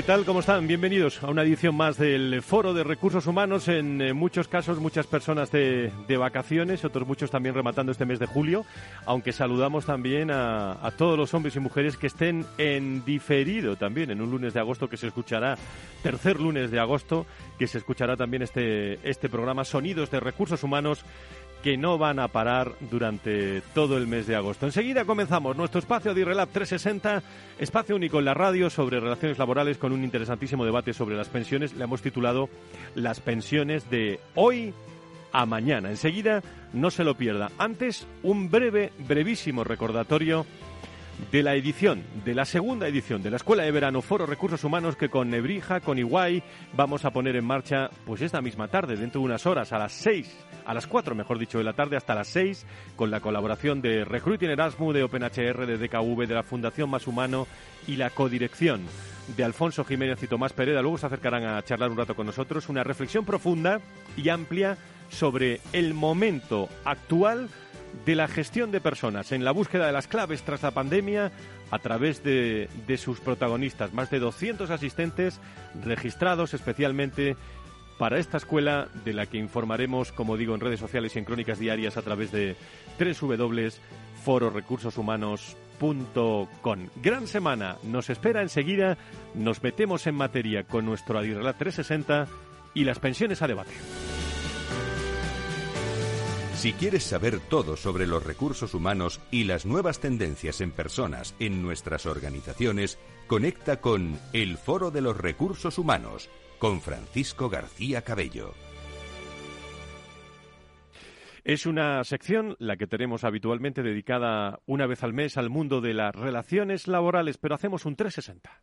¿Qué tal? ¿Cómo están? Bienvenidos a una edición más del Foro de Recursos Humanos. En eh, muchos casos, muchas personas de, vacaciones, otros muchos también rematando este mes de julio, aunque saludamos también a, a, todos los hombres y mujeres que estén en diferido también, en un lunes de agosto que se escuchará, tercer lunes de agosto, que se escuchará también este, este programa Sonidos de Recursos Humanos que no van a parar durante todo el mes de agosto. Enseguida comenzamos nuestro espacio de Irrelab 360, espacio único en la radio sobre relaciones laborales con un interesantísimo debate sobre las pensiones. Le hemos titulado Las pensiones de hoy a mañana. Enseguida no se lo pierda. Antes, un breve, brevísimo recordatorio de la edición, de la segunda edición de la Escuela de Verano Foro Recursos Humanos que con Nebrija, con Iguay, vamos a poner en marcha pues esta misma tarde, dentro de unas horas, a las seis, a las cuatro, mejor dicho, de la tarde hasta las seis, con la colaboración de Recruiting Erasmus, de OpenHR, de DKV, de la Fundación Más Humano y la codirección de Alfonso Jiménez y Tomás Pereda. Luego se acercarán a charlar un rato con nosotros, una reflexión profunda y amplia sobre el momento actual de la gestión de personas en la búsqueda de las claves tras la pandemia a través de, de, sus protagonistas. Más de 200 asistentes registrados especialmente para esta escuela de la que informaremos, como digo, en redes sociales y en crónicas diarias a través de www.fororecursoshumanos.com. Gran semana nos espera enseguida. Nos metemos en materia con nuestro Adirrelat 360 y las pensiones a debate. Si quieres saber todo sobre los recursos humanos y las nuevas tendencias en personas en nuestras organizaciones, conecta con El Foro de los Recursos Humanos con Francisco García Cabello. Es una sección, la que tenemos habitualmente, dedicada una vez al mes al mundo de las relaciones laborales, pero hacemos un 360.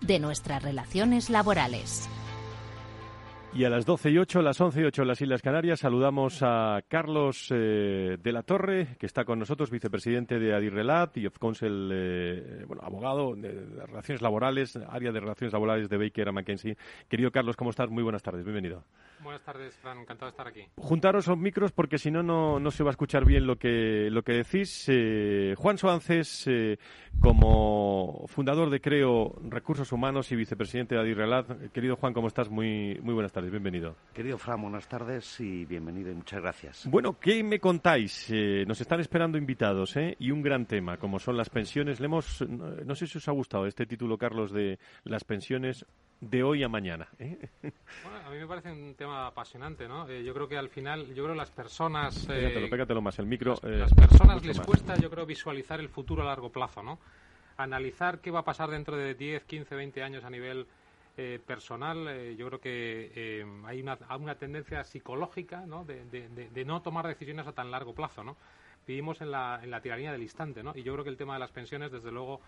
de nuestras relaciones laborales. Y a las 12 y 8, las 11 y 8 en las Islas Canarias, saludamos a Carlos eh, de la Torre, que está con nosotros, vicepresidente de Adirrelat y of eh, abogado de, de, relaciones laborales, área de relaciones laborales de Baker McKenzie. Querido Carlos, ¿cómo estás? Muy buenas tardes, bienvenido. Buenas tardes, Fran, encantado de estar aquí. Juntaros los micros porque si no, no se va a escuchar bien lo que, lo que decís. Eh, Juan Soances, eh, como fundador de Creo Recursos Humanos y vicepresidente de Adirrelat. Querido Juan, ¿cómo estás? Muy, muy buenas tardes, bienvenido. Querido Fran, buenas tardes y bienvenido y muchas gracias. Bueno, ¿qué me contáis? Eh, nos están esperando invitados ¿eh? y un gran tema, como son las pensiones. Le hemos, no sé si os ha gustado este título, Carlos, de las pensiones de hoy a mañana. ¿eh? Bueno, a mí me parece un tema apasionante, ¿no? Eh, yo creo que al final, yo creo que las personas... Eh, pégatelo, pégatelo más, el micro... Las, las personas les más. cuesta, yo creo, visualizar el futuro a largo plazo, ¿no? Analizar qué va a pasar dentro de 10, 15, 20 años a nivel personal, yo creo que hay una, una, tendencia psicológica, ¿no? De, de, de, no tomar decisiones a tan largo plazo, ¿no? Vivimos en la, en la tiranía del instante, ¿no? Y yo creo que el tema de las pensiones, desde luego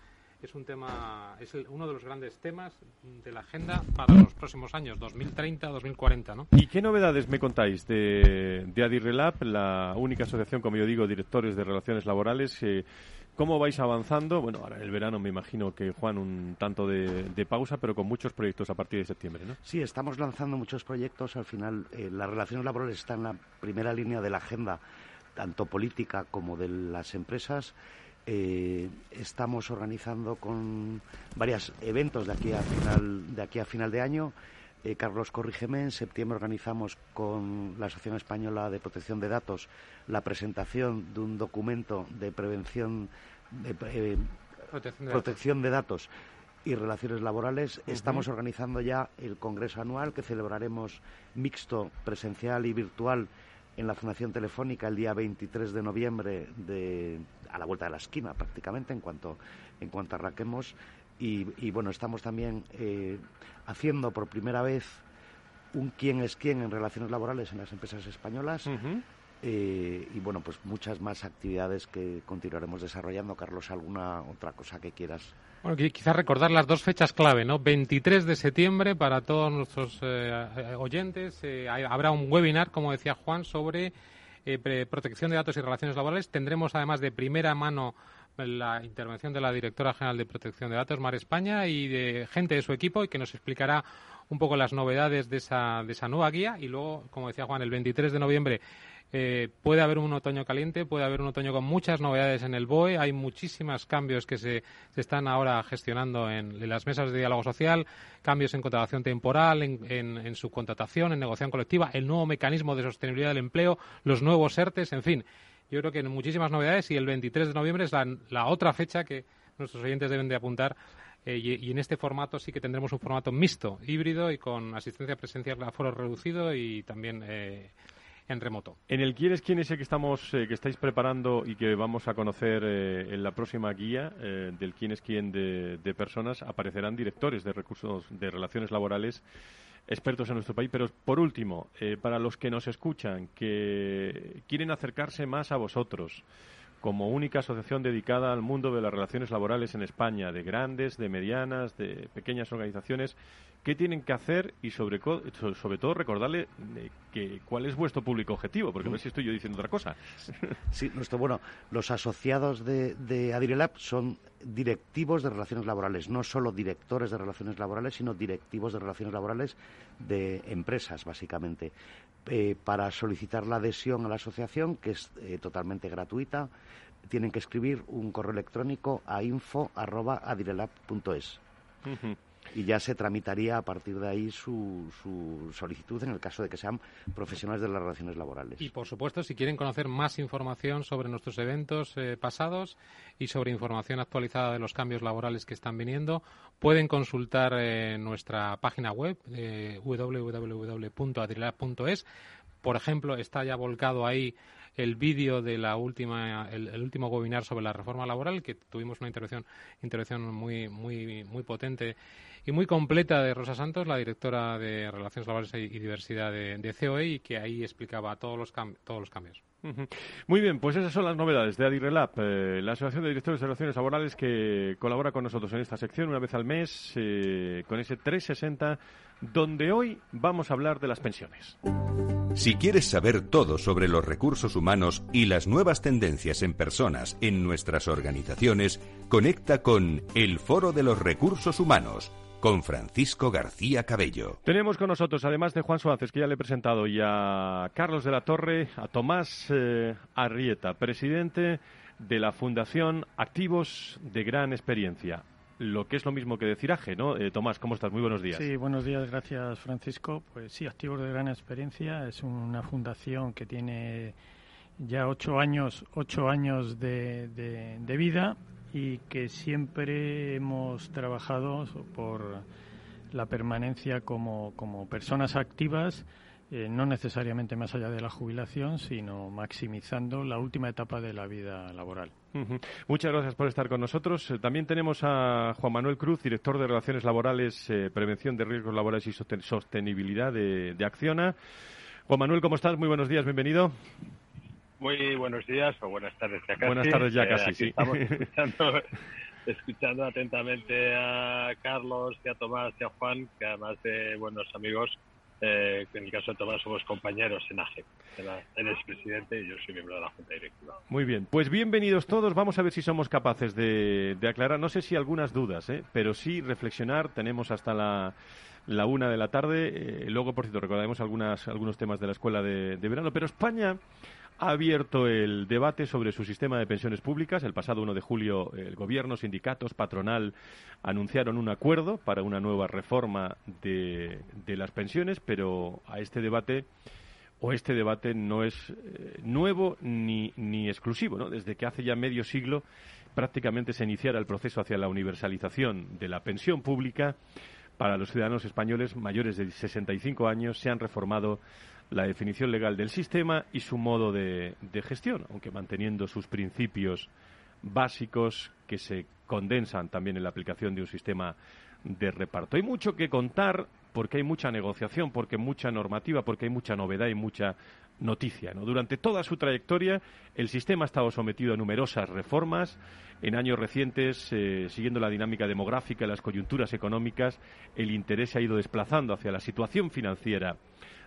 es un tema, es uno de los grandes temas de la agenda para los próximos años, 2030, 2040, ¿no? ¿Y qué novedades me contáis de, de Adirrelab, la única asociación, como yo digo, directores de relaciones laborales? Eh, ¿Cómo vais avanzando? Bueno, ahora en el verano me imagino que, Juan, un tanto de, pausa, pero con muchos proyectos a partir de septiembre, ¿no? Sí, estamos lanzando muchos proyectos. Al final, eh, las relaciones laborales están en la primera línea de la agenda, tanto política como de las empresas. Eh, estamos organizando con varios eventos de aquí a final de, aquí a final de año. Eh, Carlos, corrígeme, en septiembre organizamos con la Asociación Española de Protección de Datos la presentación de un documento de prevención de eh, protección, de, datos y relaciones laborales. Estamos organizando ya el Congreso Anual que celebraremos mixto, presencial y virtual en la Fundación Telefónica el día 23 de noviembre de, a la vuelta de la esquina prácticamente en cuanto, en cuanto arranquemos. Y, bueno, estamos también eh, haciendo por primera vez un quién es quién en relaciones laborales en las empresas españolas. Eh, y bueno, pues muchas más actividades que continuaremos desarrollando. Carlos, ¿alguna otra cosa que quieras? Bueno, quizás recordar las dos fechas clave, ¿no? 23 de septiembre para todos nuestros eh, oyentes. habrá un webinar, como decía Juan, sobre protección de datos y relaciones laborales. Tendremos además de primera mano la intervención de la directora general de protección de datos, Mar España, y de gente de su equipo y que nos explicará un poco las novedades de esa, de esa nueva guía. Y luego, como decía Juan, el 23 de noviembre eh, puede haber un otoño caliente, puede haber un otoño con muchas novedades en el BOE. Hay muchísimos cambios que se, están ahora gestionando en, las mesas de diálogo social, cambios en contratación temporal, en, en, en subcontratación, en negociación colectiva, el nuevo mecanismo de sostenibilidad del empleo, los nuevos ERTES, en fin yo creo que en muchísimas novedades y el 23 de noviembre es la, otra fecha que nuestros oyentes deben de apuntar eh, y, en este formato sí que tendremos un formato mixto, híbrido y con asistencia presencial a foro reducido y también eh, en remoto. En el quién es quién es el que estamos eh, que estáis preparando y que vamos a conocer en la próxima guía del quién es quién de, de personas aparecerán directores de recursos de relaciones laborales expertos en nuestro país. Pero por último, eh, para los que nos escuchan, que quieren acercarse más a vosotros, como única asociación dedicada al mundo de las relaciones laborales en España, de grandes, de medianas, de pequeñas organizaciones, qué tienen que hacer y sobre, sobre todo recordarle eh, que, cuál es vuestro público objetivo, porque a ver si estoy yo diciendo otra cosa. Sí, nuestro, bueno, los asociados de, de Adirelab son directivos de relaciones laborales, no solo directores de relaciones laborales, sino directivos de relaciones laborales de empresas, básicamente. Eh, para solicitar la adhesión a la asociación, que es eh, totalmente gratuita, tienen que escribir un correo electrónico a info.adirelab.es y ya se tramitaría a partir de ahí su, su, solicitud en el caso de que sean profesionales de las relaciones laborales. Y por supuesto, si quieren conocer más información sobre nuestros eventos eh, pasados y sobre información actualizada de los cambios laborales que están viniendo, pueden consultar eh, nuestra página web eh, www.adrilab.es. Por ejemplo, está ya volcado ahí el vídeo de la última el, último webinar sobre la reforma laboral que tuvimos una intervención intervención muy muy muy potente y muy completa de Rosa Santos, la directora de Relaciones Laborales y Diversidad de, COE, y que ahí explicaba todos los, todos los cambios. Muy bien, pues esas son las novedades de Adirrelab, eh, la Asociación de Directores de Relaciones Laborales que colabora con nosotros en esta sección una vez al mes eh, con ese 360, donde hoy vamos a hablar de las pensiones. Si quieres saber todo sobre los recursos humanos y las nuevas tendencias en personas en nuestras organizaciones, conecta con el Foro de los Recursos Humanos con Francisco García Cabello. Tenemos con nosotros, además de Juan Suárez, que ya le he presentado, y a Carlos de la Torre, a Tomás eh, Arrieta, presidente de la Fundación Activos de Gran Experiencia. Lo que es lo mismo que decir AGE, ¿no? Eh, Tomás, ¿cómo estás? Muy buenos días. Sí, buenos días, gracias Francisco. Pues sí, Activos de Gran Experiencia es una fundación que tiene ya ocho años, ocho años de, de vida y que siempre hemos trabajado por la permanencia como, como personas activas, eh, no necesariamente más allá de la jubilación, sino maximizando la última etapa de la vida laboral. Muchas gracias por estar con nosotros. Eh, también tenemos a Juan Manuel Cruz, director de Relaciones Laborales, eh, Prevención de Riesgos Laborales y Sostenibilidad de, de Acciona. Juan Manuel, ¿cómo estás? Muy buenos días, bienvenido. Muy buenos días o buenas tardes ya casi. Buenas tardes ya eh, casi, sí. Estamos escuchando escuchando atentamente a Carlos y a Tomás y a Juan, que además de buenos amigos, eh, en el caso de Tomás somos compañeros en AGE. Él es presidente y yo soy miembro de la Junta Directiva. Muy bien, pues bienvenidos todos. Vamos a ver si somos capaces de, aclarar, no sé si algunas dudas, ¿eh? pero sí reflexionar. Tenemos hasta la, una de la tarde. Eh, luego, por cierto, recordaremos algunas, algunos temas de la escuela de verano. Pero España ha abierto el debate sobre su sistema de pensiones públicas. El pasado 1 de julio, el Gobierno, sindicatos, patronal anunciaron un acuerdo para una nueva reforma de, las pensiones, pero a este debate o este debate no es eh, nuevo ni, ni exclusivo. ¿no? Desde que hace ya medio siglo prácticamente se iniciara el proceso hacia la universalización de la pensión pública, para los ciudadanos españoles mayores de 65 años se han reformado la definición legal del sistema y su modo de, gestión, aunque manteniendo sus principios básicos que se condensan también en la aplicación de un sistema de reparto. Hay mucho que contar porque hay mucha negociación, porque mucha normativa, porque hay mucha novedad y mucha noticia. ¿no? Durante toda su trayectoria, el sistema ha estado sometido a numerosas reformas. En años recientes, eh, siguiendo la dinámica demográfica y las coyunturas económicas, el interés se ha ido desplazando hacia la situación financiera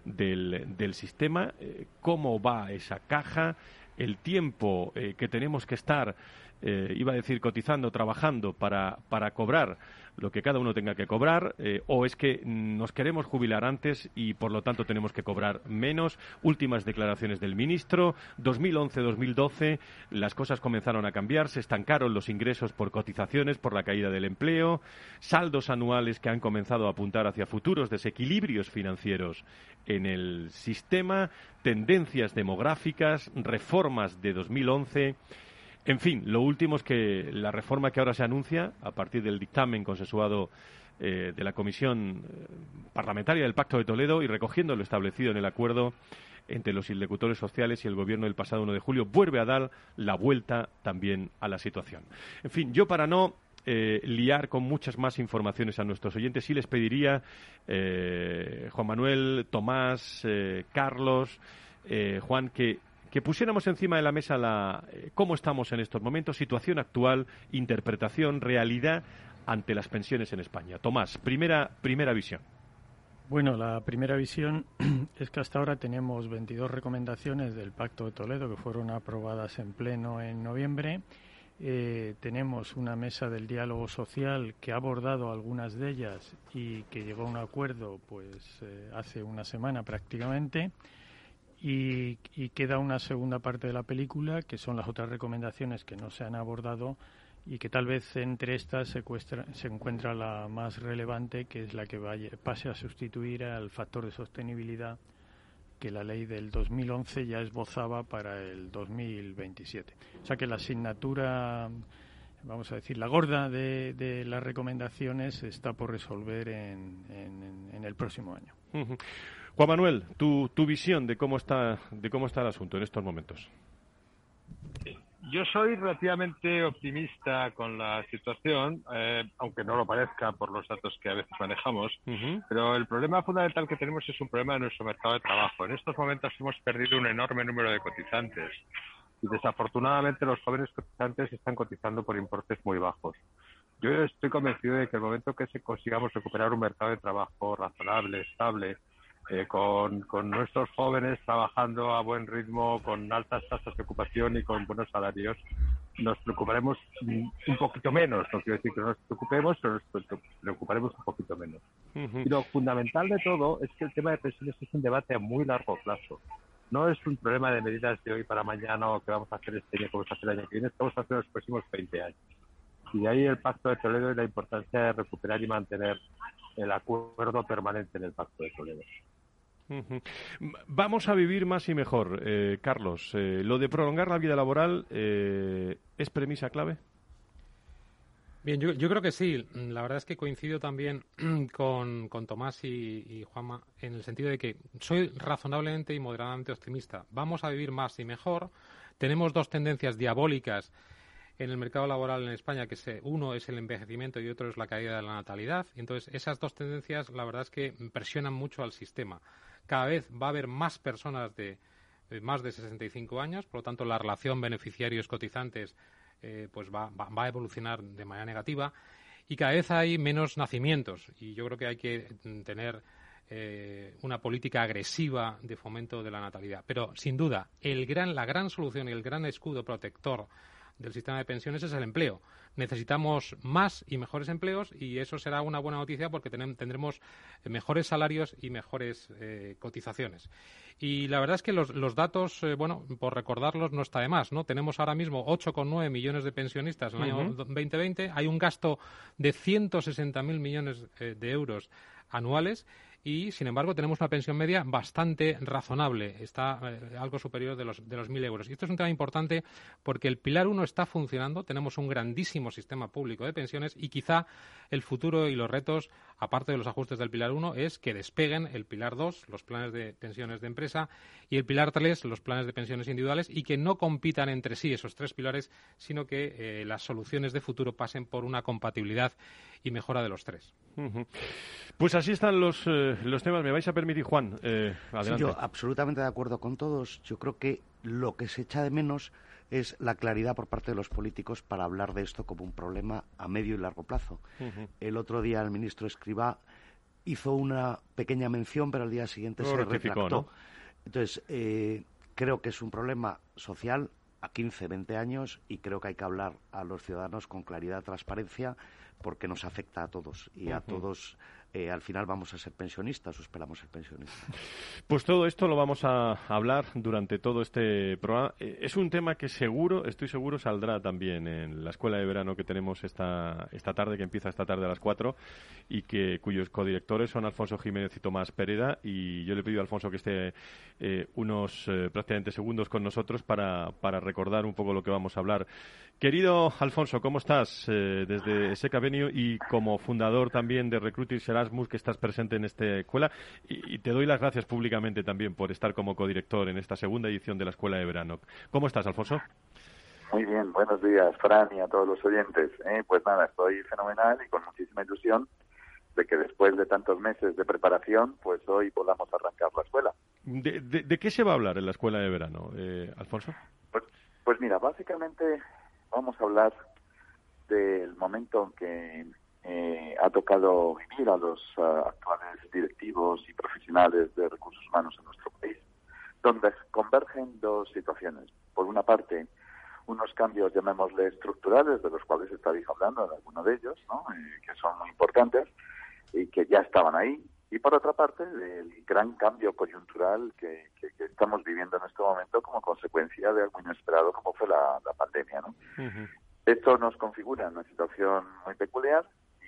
del, sistema, eh, cómo va esa caja, el tiempo eh, que tenemos que estar, eh, iba a decir, cotizando, trabajando para, para cobrar lo que cada uno tenga que cobrar, eh, o es que nos queremos jubilar antes y por lo tanto tenemos que cobrar menos. Últimas declaraciones del ministro. 2011-2012 las cosas comenzaron a cambiar, se estancaron los ingresos por cotizaciones, por la caída del empleo, saldos anuales que han comenzado a apuntar hacia futuros desequilibrios financieros en el sistema, tendencias demográficas, reformas de 2011 en fin, lo último es que la reforma que ahora se anuncia, a partir del dictamen consensuado eh, de la Comisión eh, Parlamentaria del Pacto de Toledo y recogiendo lo establecido en el acuerdo entre los interlocutores sociales y el Gobierno del pasado 1 de julio, vuelve a dar la vuelta también a la situación. En fin, yo para no eh, liar con muchas más informaciones a nuestros oyentes, sí les pediría, Juan Manuel, Tomás, Carlos, Juan, que que pusiéramos encima de la mesa la, eh, cómo estamos en estos momentos, situación actual, interpretación, realidad ante las pensiones en España. Tomás, primera, primera visión. Bueno, la primera visión es que hasta ahora tenemos 22 recomendaciones del Pacto de Toledo que fueron aprobadas en pleno en noviembre. Eh, tenemos una mesa del diálogo social que ha abordado algunas de ellas y que llegó a un acuerdo pues eh, hace una semana prácticamente. Y, queda una segunda parte de la película, que son las otras recomendaciones que no se han abordado y que tal vez entre estas se, encuentra la más relevante, que es la que vaya, pase a sustituir al factor de sostenibilidad que la ley del 2011 ya esbozaba para el 2027. O sea que la asignatura, vamos a decir, la gorda de, las recomendaciones está por resolver en el próximo año. Juan Manuel, tu, tu visión de cómo está de cómo está el asunto en estos momentos. Yo soy relativamente optimista con la situación, eh, aunque no lo parezca por los datos que a veces manejamos, pero el problema fundamental que tenemos es un problema de nuestro mercado de trabajo. En estos momentos hemos perdido un enorme número de cotizantes y desafortunadamente los jóvenes cotizantes están cotizando por importes muy bajos. Yo estoy convencido de que el momento que se consigamos recuperar un mercado de trabajo razonable, estable, eh, con, con, nuestros jóvenes trabajando a buen ritmo, con altas tasas de ocupación y con buenos salarios, nos preocuparemos un poquito menos. No quiero decir que no nos preocupemos, pero nos preocuparemos un poquito menos. Y lo fundamental de todo es que el tema de pensiones es un debate a muy largo plazo. No es un problema de medidas de hoy para mañana o que vamos a hacer este año, que vamos a hacer el año que viene, que vamos a hacer los próximos 20 años. Y de ahí el Pacto de Toledo y la importancia de recuperar y mantener el acuerdo permanente en el Pacto de Toledo. Vamos a vivir más y mejor, eh, Carlos. Eh, ¿Lo de prolongar la vida laboral eh, es premisa clave? Bien, yo, creo que sí. La verdad es que coincido también con, Tomás y, y, Juanma en el sentido de que soy razonablemente y moderadamente optimista. Vamos a vivir más y mejor. Tenemos dos tendencias diabólicas en el mercado laboral en España, que se, uno es el envejecimiento y otro es la caída de la natalidad. Entonces, esas dos tendencias, la verdad es que presionan mucho al sistema cada vez va a haber más personas de, más de 65 años, por lo tanto la relación beneficiarios cotizantes eh, pues va, va, a evolucionar de manera negativa y cada vez hay menos nacimientos y yo creo que hay que tener eh, una política agresiva de fomento de la natalidad. Pero sin duda, el gran, la gran solución y el gran escudo protector del sistema de pensiones es el empleo. Necesitamos más y mejores empleos y eso será una buena noticia porque tendremos mejores salarios y mejores eh, cotizaciones. Y la verdad es que los, datos, eh, bueno, por recordarlos no está de más, ¿no? Tenemos ahora mismo 8,9 millones de pensionistas en el año 2020, hay un gasto de 160.000 millones eh, de euros anuales y, sin embargo, tenemos una pensión media bastante razonable, está eh, algo superior de los, de los 1.000 euros. Y esto es un tema importante porque el Pilar 1 está funcionando, tenemos un grandísimo sistema público de pensiones y quizá el futuro y los retos, aparte de los ajustes del Pilar 1, es que despeguen el Pilar 2, los planes de pensiones de empresa, y el Pilar 3, los planes de pensiones individuales, y que no compitan entre sí esos tres pilares, sino que eh, las soluciones de futuro pasen por una compatibilidad y mejora de los tres. Pues así están los, eh, los temas. ¿Me vais a permitir, Juan? Eh, yo absolutamente de acuerdo con todos. Yo creo que lo que se echa de menos es la claridad por parte de los políticos para hablar de esto como un problema a medio y largo plazo. El otro día el ministro Escribá hizo una pequeña mención, pero al día siguiente se retractó. Entonces, eh, creo que es un problema social a 15, 20 años y creo que hay que hablar a los ciudadanos con claridad, transparencia, porque nos afecta a todos y a todos eh, al final vamos a ser pensionistas o esperamos ser pensionistas. Pues todo esto lo vamos a hablar durante todo este programa. Eh, es un tema que seguro, estoy seguro, saldrá también en la escuela de verano que tenemos esta, esta tarde, que empieza esta tarde a las 4 y que cuyos codirectores son Alfonso Jiménez y Tomás Pereda. Y yo le pido a Alfonso que esté eh, unos prácticamente segundos con nosotros para, para recordar un poco lo que vamos a hablar. Querido Alfonso, ¿cómo estás desde Seca Venue y como fundador también de Recruiting Serás que estás presente en esta escuela y, te doy las gracias públicamente también por estar como codirector en esta segunda edición de la Escuela de Verano. ¿Cómo estás, Alfonso? Muy bien, buenos días, Fran, y a todos los oyentes. ¿eh? Pues nada, estoy fenomenal y con muchísima ilusión de que después de tantos meses de preparación, pues hoy podamos arrancar la escuela. ¿De, qué se va a hablar en la escuela de verano, eh, Alfonso? Pues, pues mira, básicamente vamos a hablar del momento en que eh, ha tocado vivir a los uh, actuales directivos y profesionales de recursos humanos en nuestro país, donde convergen dos situaciones. Por una parte, unos cambios, llamémosle estructurales, de los cuales estáis hablando, de alguno de ellos, ¿no? Eh, que son muy importantes y que ya estaban ahí. Y por otra parte, el gran cambio coyuntural que, que, estamos viviendo en este momento como consecuencia de algo inesperado como fue la, pandemia. ¿no? Esto nos configura una situación muy peculiar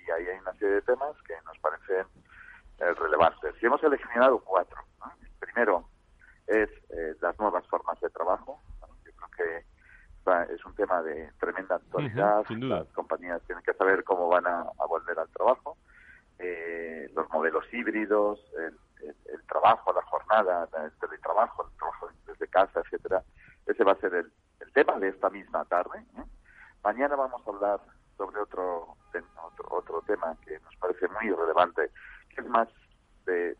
y ahí hay una serie de temas que nos parecen eh, relevantes. Y hemos seleccionado cuatro. El primero es eh, las nuevas formas de trabajo. Yo creo que es un tema de tremenda actualidad. Las compañías tienen que saber cómo van a, volver al trabajo. Eh, los modelos híbridos, el, trabajo, la jornada, el teletrabajo, el trabajo desde casa, etcétera. Ese va a ser el, el tema de esta misma tarde. Mañana vamos a hablar sobre otro, otro, tema que nos parece muy relevante, que es más de,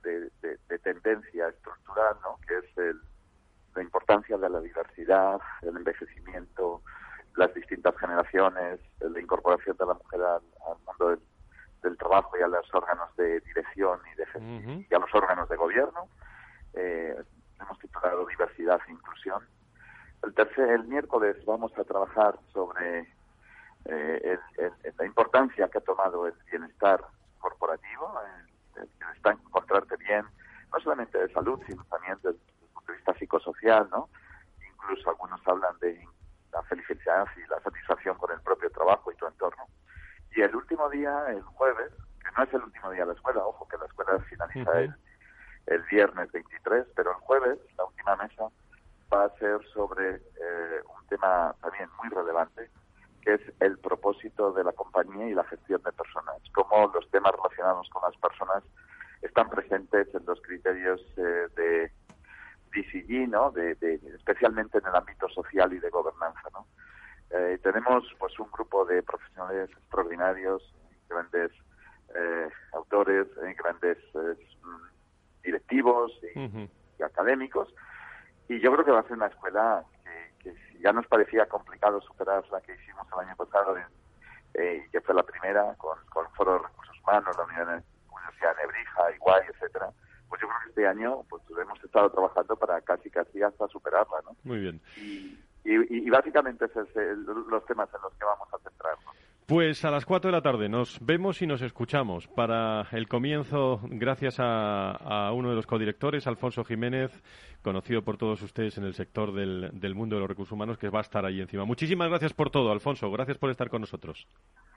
tendencia estructural, ¿no? que es el, la importancia de la diversidad, el envejecimiento, las distintas generaciones, la incorporación de la mujer al, mundo del, trabajo y a los órganos de dirección y, de, y a los órganos de gobierno. Eh, hemos titulado Diversidad e Inclusión. El, tercer, el miércoles vamos a trabajar sobre eh, la importancia que ha tomado el bienestar corporativo, el, bienestar, encontrarte bien, no solamente de salud, sino también desde, el punto de vista psicosocial, ¿no? Incluso algunos hablan de la felicidad y la satisfacción con el propio trabajo y tu entorno. Y el último día, el jueves, que no es el último día de la escuela, ojo que la escuela finaliza el, el, viernes 23, pero el jueves, la última mesa, va a ser sobre eh, un tema también muy relevante, que es el propósito de la compañía y la gestión de personas, cómo los temas relacionados con las personas están presentes en los criterios eh, de DCG, ¿no? De, especialmente en el ámbito social y de gobernanza. ¿no? Eh, tenemos pues un grupo de profesionales extraordinarios, grandes eh, autores, grandes directivos y, académicos, y yo creo que va a ser una escuela que, que ya nos parecía complicado superar la que hicimos el año pasado, eh, que fue la primera, con, con el Foro de Recursos Humanos, la Universidad de Nebrija, Iguay, etcétera, pues yo creo que este año pues hemos estado trabajando para casi casi hasta superarla, ¿no? Muy bien. Y, y, básicamente esos son los temas en los que vamos a centrarnos. Pues a las 4 de la tarde nos vemos y nos escuchamos para el comienzo, gracias a, uno de los codirectores, Alfonso Jiménez, conocido por todos ustedes en el sector del, mundo de los recursos humanos, que va a estar ahí encima. Muchísimas gracias por todo, Alfonso. Gracias por estar con nosotros.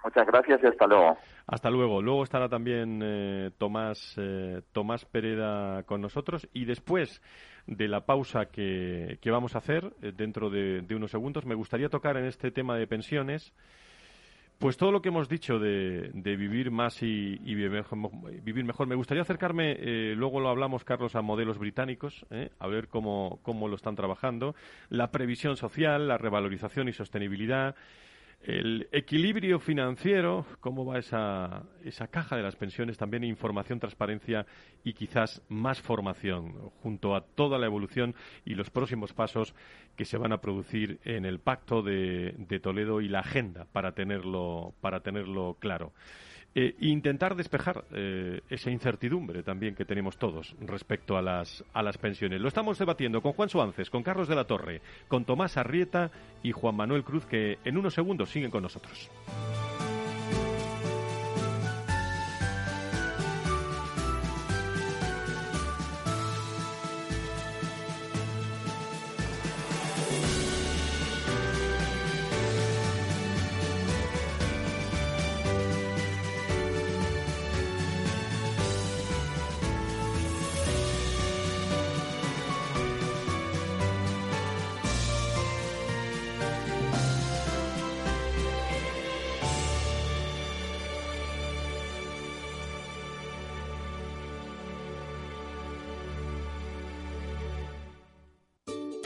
Muchas gracias y hasta luego. Hasta luego. Luego estará también eh, Tomás, eh, Tomás Pereda con nosotros y después de la pausa que, vamos a hacer eh, dentro de unos segundos, me gustaría tocar en este tema de pensiones pues todo lo que hemos dicho de, vivir más y, vivir, mejor, Me gustaría acercarme, eh, luego lo hablamos, Carlos, a modelos británicos, eh, a ver cómo, cómo lo están trabajando. La previsión social, la revalorización y sostenibilidad, el equilibrio financiero, cómo va esa, esa caja de las pensiones, también información, transparencia y quizás más formación, junto a toda la evolución y los próximos pasos que se van a producir en el Pacto de, Toledo y la agenda para tenerlo, para tenerlo claro. Eh, intentar despejar eh, esa incertidumbre también que tenemos todos respecto a las, a las pensiones. Lo estamos debatiendo con Juan Suárez, con Carlos de la Torre, con Tomás Arrieta y Juan Manuel Cruz, que en unos segundos siguen con nosotros.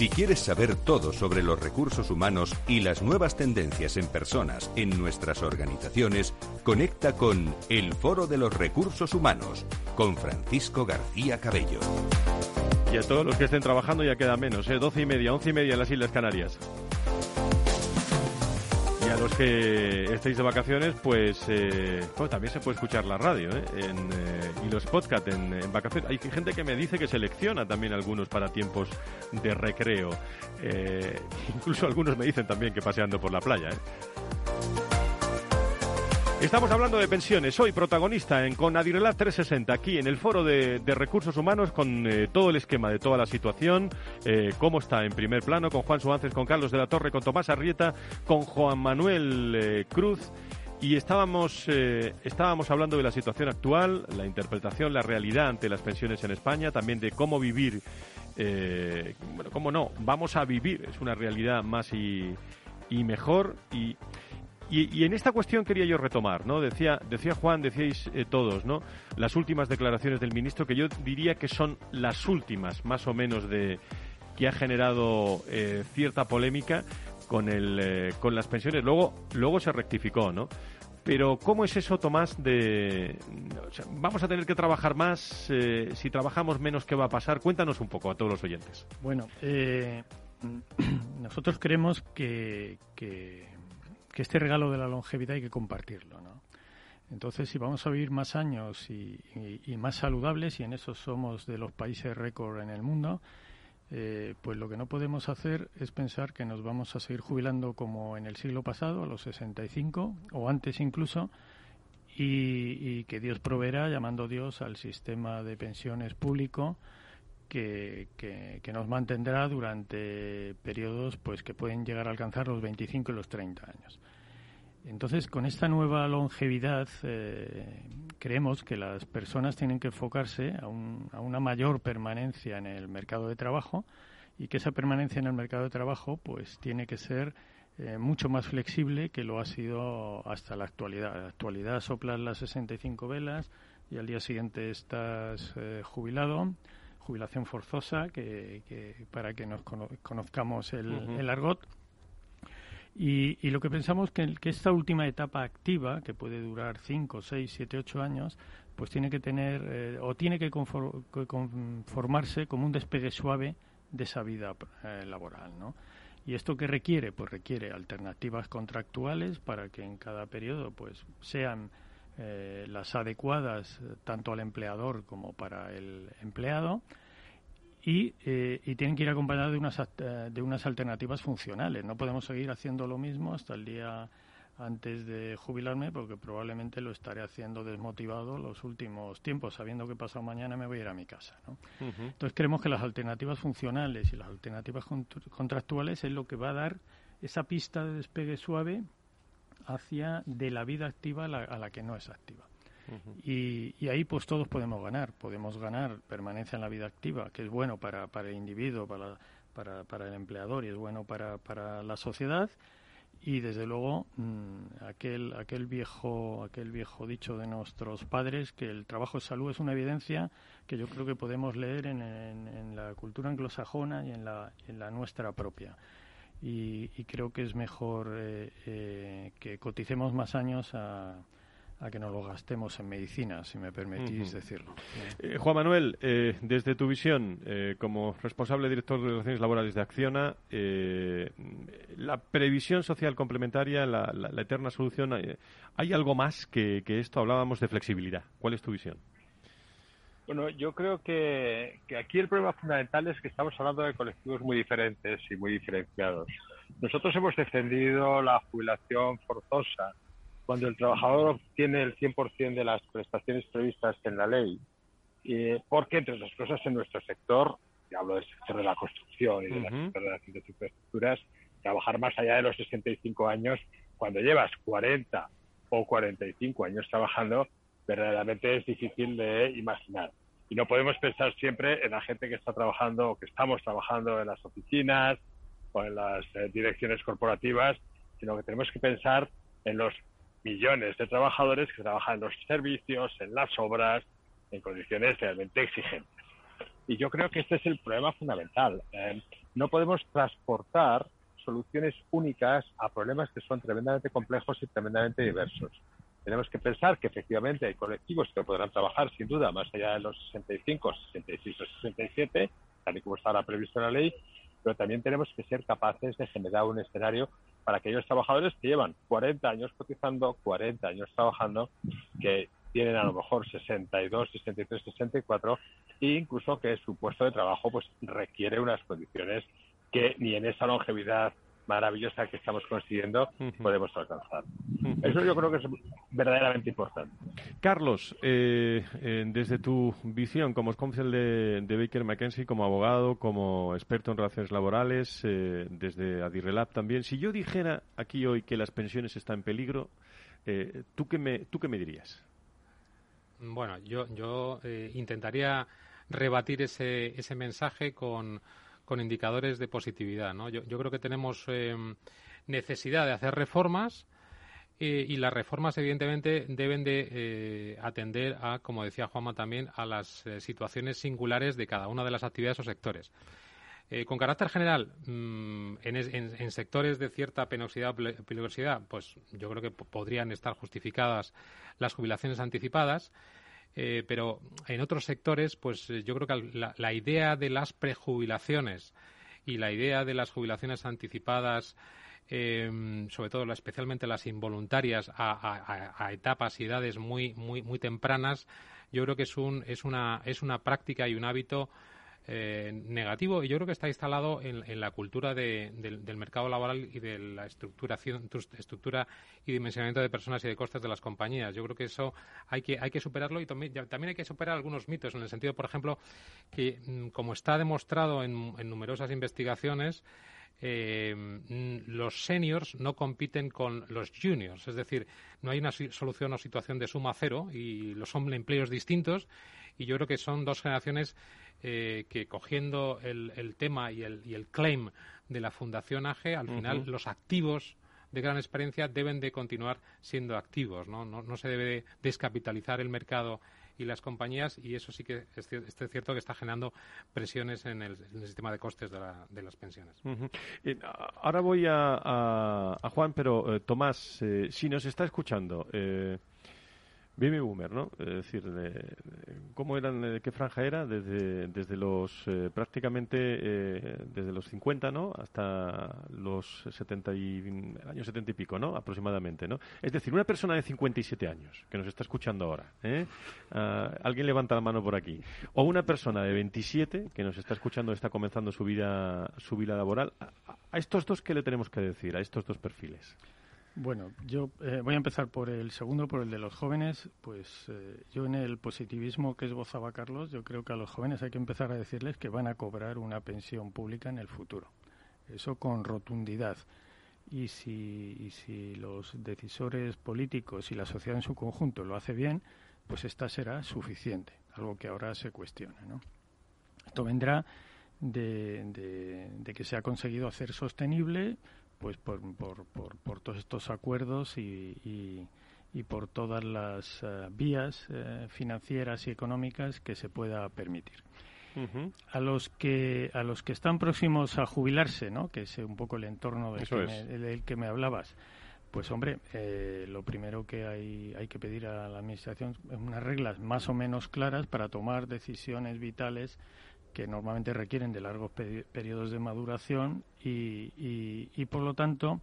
Si quieres saber todo sobre los recursos humanos y las nuevas tendencias en personas en nuestras organizaciones, conecta con El Foro de los Recursos Humanos con Francisco García Cabello. Y a todos los que estén trabajando ya queda menos, ¿eh? 12 y media, 11 y media en las Islas Canarias los que estéis de vacaciones, pues eh, también se puede escuchar la radio ¿eh? Eh, y los podcasts en, vacaciones. Hay gente que me dice que selecciona también algunos para tiempos de recreo. incluso algunos me dicen también que paseando por la playa. Estamos hablando de pensiones. Soy protagonista en con Adirelab 360 aquí en el foro de, recursos humanos con eh, todo el esquema de toda la situación, eh, cómo está en primer plano con Juan Suárez, con Carlos de la Torre, con Tomás Arrieta, con Juan Manuel eh, Cruz. Y estábamos, estábamos hablando de la situación actual, la interpretación, la realidad ante las pensiones en España, también de cómo vivir, bueno, cómo no, vamos a vivir, es una realidad más y, y mejor. Y, y, en esta cuestión quería yo retomar, ¿no? Decía, decía Juan, decíais eh, todos, ¿no? Las últimas declaraciones del ministro, que yo diría que son las últimas, más o menos, de que ha generado eh, cierta polémica con, el, eh, con las pensiones. Luego, luego se rectificó, ¿no? Pero ¿cómo es eso, Tomás, de... vamos a tener que trabajar más, si trabajamos menos, ¿qué va a pasar? Cuéntanos un poco a todos los oyentes. Bueno, nosotros creemos que, que que este regalo de la longevidad hay que compartirlo, ¿no? Entonces, si vamos a vivir más años y, más saludables, y en eso somos de los países récord en el mundo, eh, pues lo que no podemos hacer es pensar que nos vamos a seguir jubilando como en el siglo pasado, a los 65, o antes incluso, y, y que Dios proveerá, llamando Dios al sistema de pensiones público, que, nos mantendrá durante periodos pues que pueden llegar a alcanzar los 25 y los 30 años. Entonces, con esta nueva longevidad, eh, creemos que las personas tienen que enfocarse a, a, una mayor permanencia en el mercado de trabajo y que esa permanencia en el mercado de trabajo pues tiene que ser eh, mucho más flexible que lo ha sido hasta la actualidad. En la actualidad soplas las 65 velas y al día siguiente estás eh, jubilado jubilación forzosa, que, para que nos conozcamos el, argot. Y, lo que pensamos que, que esta última etapa activa, que puede durar 5, 6, 7, 8 años, pues tiene que tener eh, o tiene que, conformarse como un despegue suave de esa vida eh, laboral, ¿no? ¿Y esto qué requiere? Pues requiere alternativas contractuales para que en cada periodo pues sean eh, las adecuadas tanto al empleador como para el empleado y, eh, y tienen que ir acompañadas de unas, eh, de unas alternativas funcionales. No podemos seguir haciendo lo mismo hasta el día antes de jubilarme porque probablemente lo estaré haciendo desmotivado los últimos tiempos, sabiendo que pasado mañana me voy a ir a mi casa. ¿no? Entonces creemos que las alternativas funcionales y las alternativas contractuales es lo que va a dar esa pista de despegue suave hacia de la vida activa a la, que no es activa. Y, ahí pues todos podemos ganar. Podemos ganar permanencia en la vida activa, que es bueno para, para el individuo, para, para, para el empleador y es bueno para, para la sociedad. Y desde luego mm, aquel, aquel, viejo, aquel viejo dicho de nuestros padres que el trabajo de salud es una evidencia que yo creo que podemos leer en, en, la cultura anglosajona y en la, en la nuestra propia y, creo que es mejor eh, eh, que coticemos más años a, que nos lo gastemos en medicina, si me permitís decirlo. Eh, Juan Manuel, desde tu visión como responsable director de Relaciones Laborales de Acciona, la previsión social complementaria, la, eterna solución, ¿hay algo más que, que esto? Hablábamos de flexibilidad. ¿Cuál es tu visión? Bueno, yo creo que, aquí el problema fundamental es que estamos hablando de colectivos muy diferentes y muy diferenciados. Nosotros hemos defendido la jubilación forzosa cuando el trabajador obtiene el 100% de las prestaciones previstas en la ley, porque, entre otras cosas, en nuestro sector, y hablo del sector de la construcción y del sector de las infraestructuras, trabajar más allá de los 65 años, cuando llevas 40 o 45 años trabajando, verdaderamente es difícil de imaginar. Y no podemos pensar siempre en la gente que está trabajando o que estamos trabajando en las oficinas o en las eh, direcciones corporativas, sino que tenemos que pensar en los millones de trabajadores que trabajan en los servicios, en las obras, en condiciones realmente exigentes. Y yo creo que este es el problema fundamental. Eh, no podemos transportar soluciones únicas a problemas que son tremendamente complejos y tremendamente diversos. Tenemos que pensar que efectivamente hay colectivos que podrán trabajar sin duda más allá de los 65, 66 o 67, tal y como está ahora previsto en la ley, pero también tenemos que ser capaces de generar un escenario para aquellos trabajadores que llevan 40 años cotizando, 40 años trabajando, que tienen a lo mejor 62, 63, 64 e incluso que su puesto de trabajo pues requiere unas condiciones que ni en esa longevidad maravillosa que estamos consiguiendo podemos alcanzar. Eso yo creo que es verdaderamente importante. Carlos, eh, eh, desde tu visión como counsel de, de, Baker McKenzie, como abogado, como experto en relaciones laborales, eh, desde Adirrelab también, si yo dijera aquí hoy que las pensiones están en peligro, ¿tú, qué me, ¿tú qué me dirías? Bueno, yo, yo intentaría rebatir ese, ese mensaje con con indicadores de positividad. Yo, creo que tenemos eh, necesidad de hacer reformas eh, y las reformas, evidentemente, deben de eh, atender a, como decía Juanma también, a las situaciones singulares de cada una de las actividades o sectores. con carácter general, mm, en, sectores de cierta penosidad o peligrosidad, pues yo creo que podrían estar justificadas las jubilaciones anticipadas. Eh, pero en otros sectores, pues eh, yo creo que la, idea de las prejubilaciones y la idea de las jubilaciones anticipadas, em, sobre todo especialmente las involuntarias a, etapas y edades muy, muy, muy tempranas, yo creo que es, un, es, una, es una práctica y un hábito eh, negativo y yo creo que está instalado en, la cultura del, mercado laboral y de la estructura y dimensionamiento de personas y de costes de las compañías. Yo creo que eso hay que, hay que superarlo y también, hay que superar algunos mitos en el sentido, por ejemplo, que mm, como está demostrado en, numerosas investigaciones, eh, mm, los seniors no compiten con los juniors, es decir, no hay una solución o situación de suma cero y los son empleos distintos y yo creo que son dos generaciones eh, que cogiendo el, tema y el, y el, claim de la Fundación AGE, al final los activos de gran experiencia deben de continuar siendo activos, ¿no? No, se debe descapitalizar el mercado y las compañías y eso sí que es, cierto que está generando presiones en el, sistema de costes de, las pensiones. Eh, ahora voy a, Juan, pero eh, Tomás, si nos está escuchando, Baby Boomer, ¿no? Es decir, ¿cómo eran, qué franja era? Desde, desde los, eh, prácticamente, eh, desde los 50, ¿no? Hasta los 70 y, años 70 y pico, ¿no? Aproximadamente, ¿no? Es decir, una persona de 57 años que nos está escuchando ahora, ¿eh? Ah, alguien levanta la mano por aquí. O una persona de 27 que nos está escuchando, está comenzando su vida, su vida laboral. a estos dos, ¿qué le tenemos que decir? A estos dos perfiles. Bueno, yo eh, voy a empezar por el segundo, por el de los jóvenes. Pues eh, yo en el positivismo que esbozaba Carlos, yo creo que a los jóvenes hay que empezar a decirles que van a cobrar una pensión pública en el futuro. Eso con rotundidad. Y si, y si los decisores políticos y la sociedad en su conjunto lo hace bien, pues esta será suficiente, algo que ahora se cuestiona. ¿no? Esto vendrá de, de, de que se ha conseguido hacer sostenible pues por, por, por, todos estos acuerdos y, y, por todas las eh, vías eh, financieras y económicas que se pueda permitir. A los que a los que están próximos a jubilarse, ¿no? Que es un poco el entorno del, que me, que me, hablabas. Pues hombre, eh, lo primero que hay, hay que pedir a la administración es unas reglas más o menos claras para tomar decisiones vitales que normalmente requieren de largos periodos de maduración y, y, por lo tanto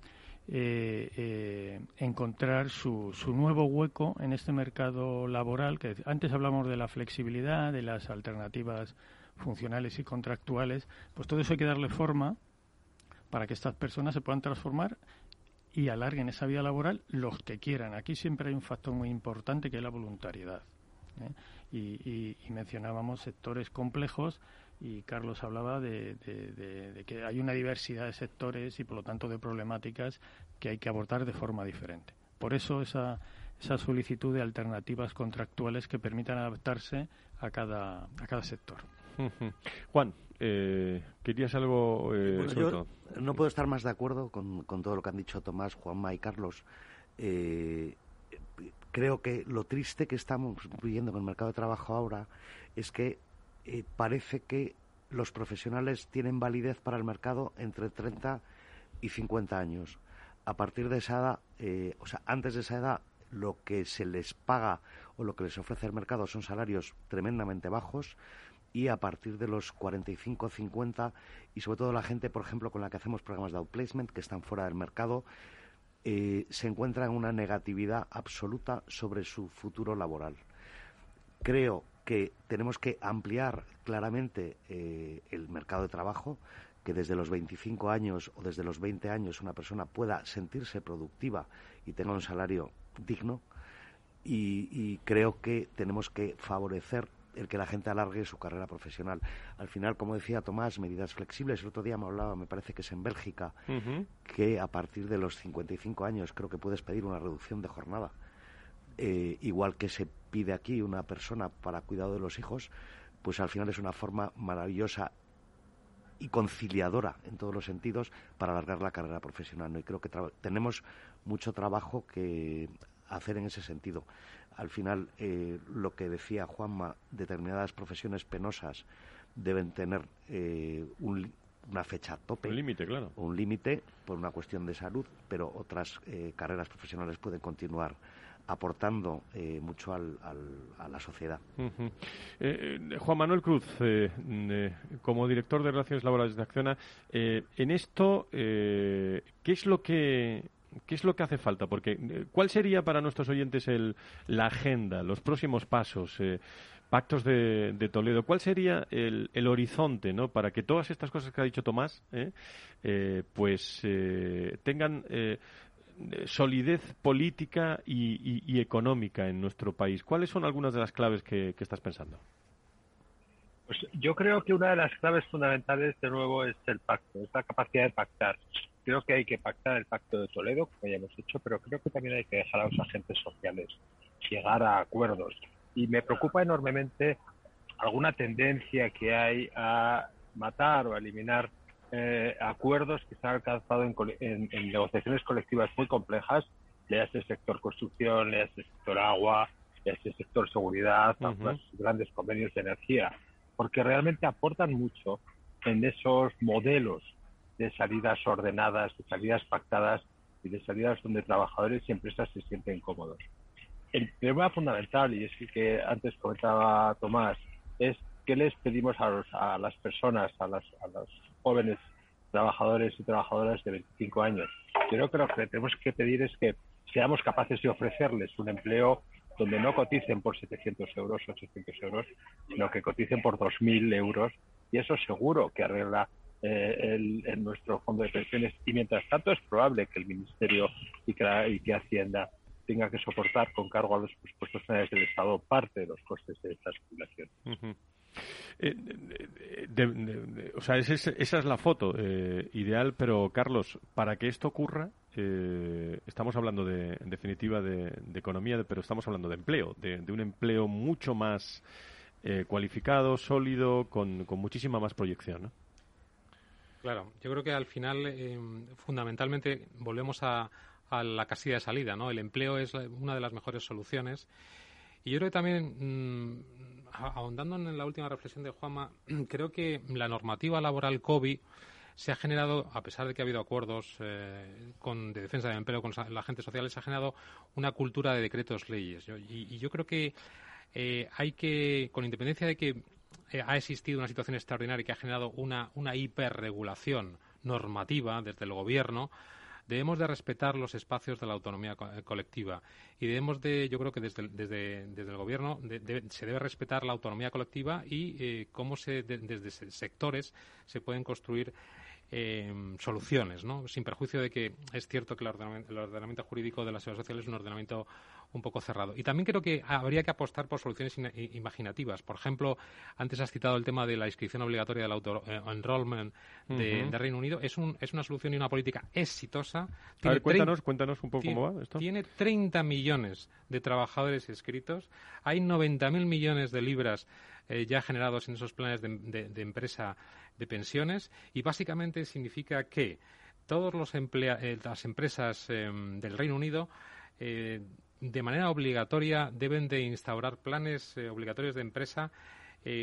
eh, eh, encontrar su, su, nuevo hueco en este mercado laboral que antes hablamos de la flexibilidad de las alternativas funcionales y contractuales pues todo eso hay que darle forma para que estas personas se puedan transformar y alarguen esa vida laboral los que quieran aquí siempre hay un factor muy importante que es la voluntariedad ¿eh? Y, mencionábamos sectores complejos y Carlos hablaba de, que hay una diversidad de sectores y por lo tanto de problemáticas que hay que abordar de forma diferente. Por eso esa, esa solicitud de alternativas contractuales que permitan adaptarse a cada, a cada sector. Juan, eh, ¿querías algo eh, No puedo estar más de acuerdo con, con, todo lo que han dicho Tomás, Juanma y Carlos. Eh, creo que lo triste que estamos viviendo con el mercado de trabajo ahora es que eh, parece que los profesionales tienen validez para el mercado entre 30 y 50 años. A partir de esa edad, eh, o sea, antes de esa edad, lo que se les paga o lo que les ofrece el mercado son salarios tremendamente bajos y a partir de los 45, 50 y sobre todo la gente, por ejemplo, con la que hacemos programas de outplacement que están fuera del mercado, eh, se encuentra en una negatividad absoluta sobre su futuro laboral. Creo que tenemos que ampliar claramente eh, el mercado de trabajo, que desde los 25 años o desde los 20 años una persona pueda sentirse productiva y tenga un salario digno. Y, creo que tenemos que favorecer el que la gente alargue su carrera profesional. Al final, como decía Tomás, medidas flexibles. El otro día me hablaba, me parece que es en Bélgica, que a partir de los 55 años creo que puedes pedir una reducción de jornada. Eh, igual que se pide aquí una persona para cuidado de los hijos, pues al final es una forma maravillosa y conciliadora en todos los sentidos para alargar la carrera profesional. ¿no? Y creo que tenemos mucho trabajo que hacer en ese sentido. Al final, eh, lo que decía Juanma, determinadas profesiones penosas deben tener eh, una fecha tope. Un límite, claro. Un límite por una cuestión de salud, pero otras carreras profesionales pueden continuar aportando eh, mucho al, a la sociedad. Eh, eh, Juan Manuel Cruz, como director de Relaciones Laborales de Acciona, en esto, ¿qué es lo que ¿Qué es lo que hace falta? Porque, ¿cuál sería para nuestros oyentes el, la agenda, los próximos pasos, pactos de, Toledo? ¿Cuál sería el, el, horizonte, ¿no? Para que todas estas cosas que ha dicho Tomás, pues tengan solidez política y, económica en nuestro país. ¿Cuáles son algunas de las claves que, estás pensando? Pues yo creo que una de las claves fundamentales, de nuevo, es el pacto, es la capacidad de pactar. Creo que hay que pactar el pacto de Toledo, como ya hemos hecho, pero creo que también hay que dejar a los agentes sociales llegar a acuerdos. Y me preocupa enormemente alguna tendencia que hay a matar o a eliminar eh, acuerdos que se han alcanzado en, negociaciones colectivas muy complejas, ya el sector construcción, ya el sector agua, ya el sector seguridad, los grandes convenios de energía, porque realmente aportan mucho en esos modelos de salidas ordenadas, de salidas pactadas y de salidas donde trabajadores y empresas se sienten cómodos. El tema fundamental, y es que antes comentaba Tomás, es qué les pedimos a, a las personas, a, las, a los jóvenes trabajadores y trabajadoras de 25 años. Creo que lo que tenemos que pedir es que seamos capaces de ofrecerles un empleo donde no coticen por 700 euros, 800 euros, sino que coticen por 2.000 euros. Y eso seguro que arregla eh, el, nuestro fondo de pensiones. Y mientras tanto es probable que el Ministerio y que, Hacienda tenga que soportar con cargo a los presupuestos generales del Estado parte de los costes de estas jubilaciones. Eh, o sea, esa es la foto eh, ideal, pero Carlos, para que esto ocurra, eh, estamos hablando de, en definitiva de, economía, pero estamos hablando de empleo, de, un empleo mucho más cualificado, sólido, con, muchísima más proyección. Claro, yo creo que al final, fundamentalmente, volvemos a, a la casilla de salida, ¿no? El empleo es una de las mejores soluciones. Y yo creo que también mm, ahondando en la última reflexión de Juanma, creo que la normativa laboral COVID se ha generado, a pesar de que ha habido acuerdos eh, con, de defensa del empleo con la gente social, se ha generado una cultura de decretos leyes. y, yo creo que eh, hay que, con independencia de que eh, ha existido una situación extraordinaria que ha generado una, una hiperregulación normativa desde el gobierno, debemos de respetar los espacios de la autonomía eh, colectiva. Y debemos de, yo creo que desde, desde, desde el gobierno se debe respetar la autonomía colectiva y eh, cómo se, desde sectores se pueden construir Em, soluciones, ¿no? Sin perjuicio de que es cierto que el ordenamiento, jurídico de la seguridad social es un ordenamiento un poco cerrado. Y también creo que habría que apostar por soluciones imaginativas. Por ejemplo, antes has citado el tema de la inscripción obligatoria del auto-enrollment de, Reino Unido. Es, un, es una solución y una política exitosa. A ver, cuéntanos, cuéntanos un poco cómo va esto. Tiene 30 millones de trabajadores inscritos. Hay 90.000 millones de libras eh, ya generados en esos planes de, empresa de pensiones. Y básicamente significa que todas eh, las empresas em, del Reino Unido eh, de manera obligatoria deben de instaurar planes obligatorios de empresa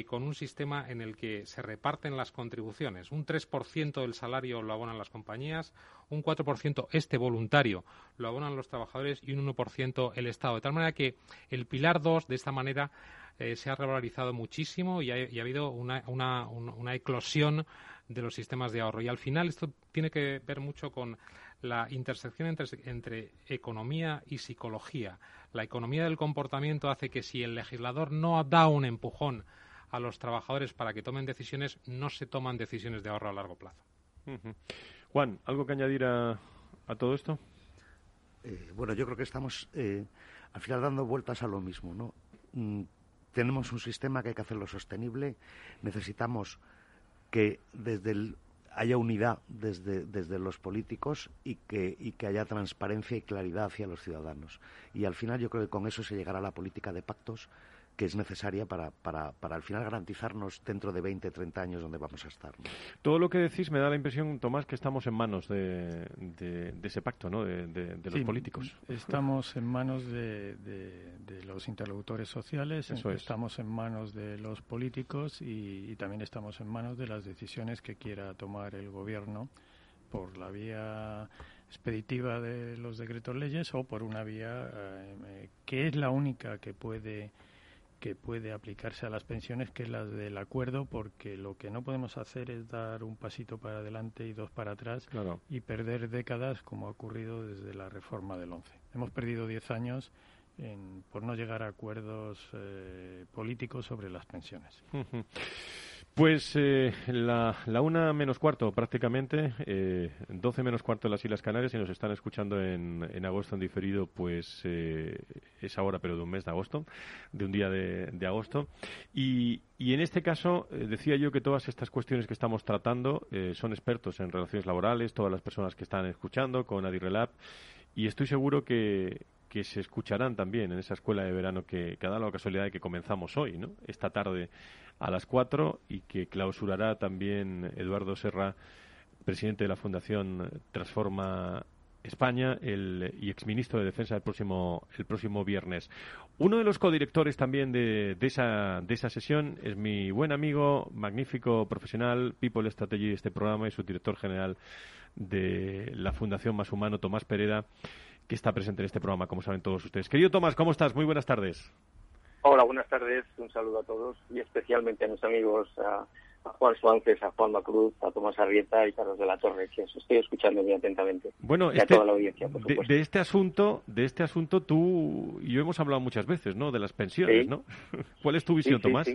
con un sistema en el que se reparten las contribuciones. Un 3% del salario lo abonan las compañías, un 4% este voluntario lo abonan los trabajadores y un 1% el Estado. De tal manera que el pilar 2, de esta manera, eh, se ha revalorizado muchísimo y ha, habido una, una, eclosión de los sistemas de ahorro. Y al final esto tiene que ver mucho con la intersección entre, entre, economía y psicología. La economía del comportamiento hace que si el legislador no da un empujón a los trabajadores para que tomen decisiones, no se toman decisiones de ahorro a largo plazo. Juan, ¿algo que añadir a, todo esto? Eh, bueno, yo creo que estamos eh, al final dando vueltas a lo mismo, ¿no? Mm, tenemos un sistema que hay que hacerlo sostenible, necesitamos que desde haya unidad desde, desde los políticos y que, y que haya transparencia y claridad hacia los ciudadanos. Y al final yo creo que con eso se llegará a la política de pactos que es necesaria para, para, para al final garantizarnos dentro de 20, 30 años donde vamos a estar. Todo lo que decís me da la impresión, Tomás, que estamos en manos de, de, ese pacto, ¿no? de, los políticos. Estamos en manos de, los interlocutores sociales, estamos en manos de los políticos y, también estamos en manos de las decisiones que quiera tomar el gobierno por la vía expeditiva de los decretos leyes o por una vía eh, que es la única que puede que puede aplicarse a las pensiones, que es la del acuerdo, porque lo que no podemos hacer es dar un pasito para adelante y dos para atrás y perder décadas como ha ocurrido desde la reforma del 11. Hemos perdido diez años por no llegar a acuerdos eh, políticos sobre las pensiones. Pues eh, la, una menos cuarto prácticamente, eh, doce menos cuarto en las Islas Canarias y nos están escuchando en, agosto en diferido, pues eh, es ahora, pero de un mes de agosto, de un día de, agosto. Y, y, en este caso decía yo que todas estas cuestiones que estamos tratando son expertos en relaciones laborales, todas las personas que están escuchando con Adirrelab y estoy seguro que, que se escucharán también en esa escuela de verano que, que da la casualidad de que comenzamos hoy, ¿no? Esta tarde a las cuatro y que clausurará también Eduardo Serra, presidente de la Fundación Transforma España el, y exministro de Defensa el próximo, el próximo viernes. Uno de los codirectores también de, de, esa, de esa sesión es mi buen amigo, magnífico profesional, People Strategy de este programa y su director general de la Fundación Más Humano, Tomás Pereda que está presente en este programa, como saben todos ustedes. Querido Tomás, ¿cómo estás? Muy buenas tardes. Hola, buenas tardes. Un saludo a todos y especialmente a mis amigos, a, Juan Suárez, a Juan Macruz, a Tomás Arrieta y Carlos de la Torre, que os estoy escuchando muy atentamente. Bueno, y a este toda la audiencia, por de, de, este asunto, de este asunto tú y yo hemos hablado muchas veces, ¿no? De las pensiones, ¿no? ¿Cuál es tu visión, Tomás?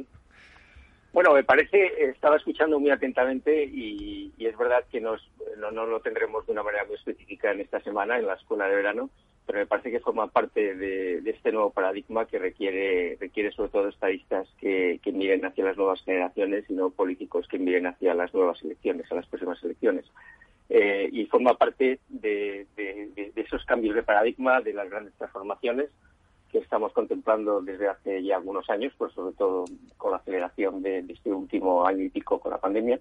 Bueno, me parece, estaba escuchando muy atentamente y, es verdad que no, no, lo tendremos de una manera muy específica en esta semana en la escuela de verano, pero me parece que forma parte de, este nuevo paradigma que requiere, requiere sobre todo estadistas que, miren hacia las nuevas generaciones y no políticos que miren hacia las nuevas elecciones, a las próximas elecciones. Eh, y forma parte de esos cambios de paradigma, de las grandes transformaciones que estamos contemplando desde hace ya algunos años, pues sobre todo con la aceleración de, este último año y pico con la pandemia,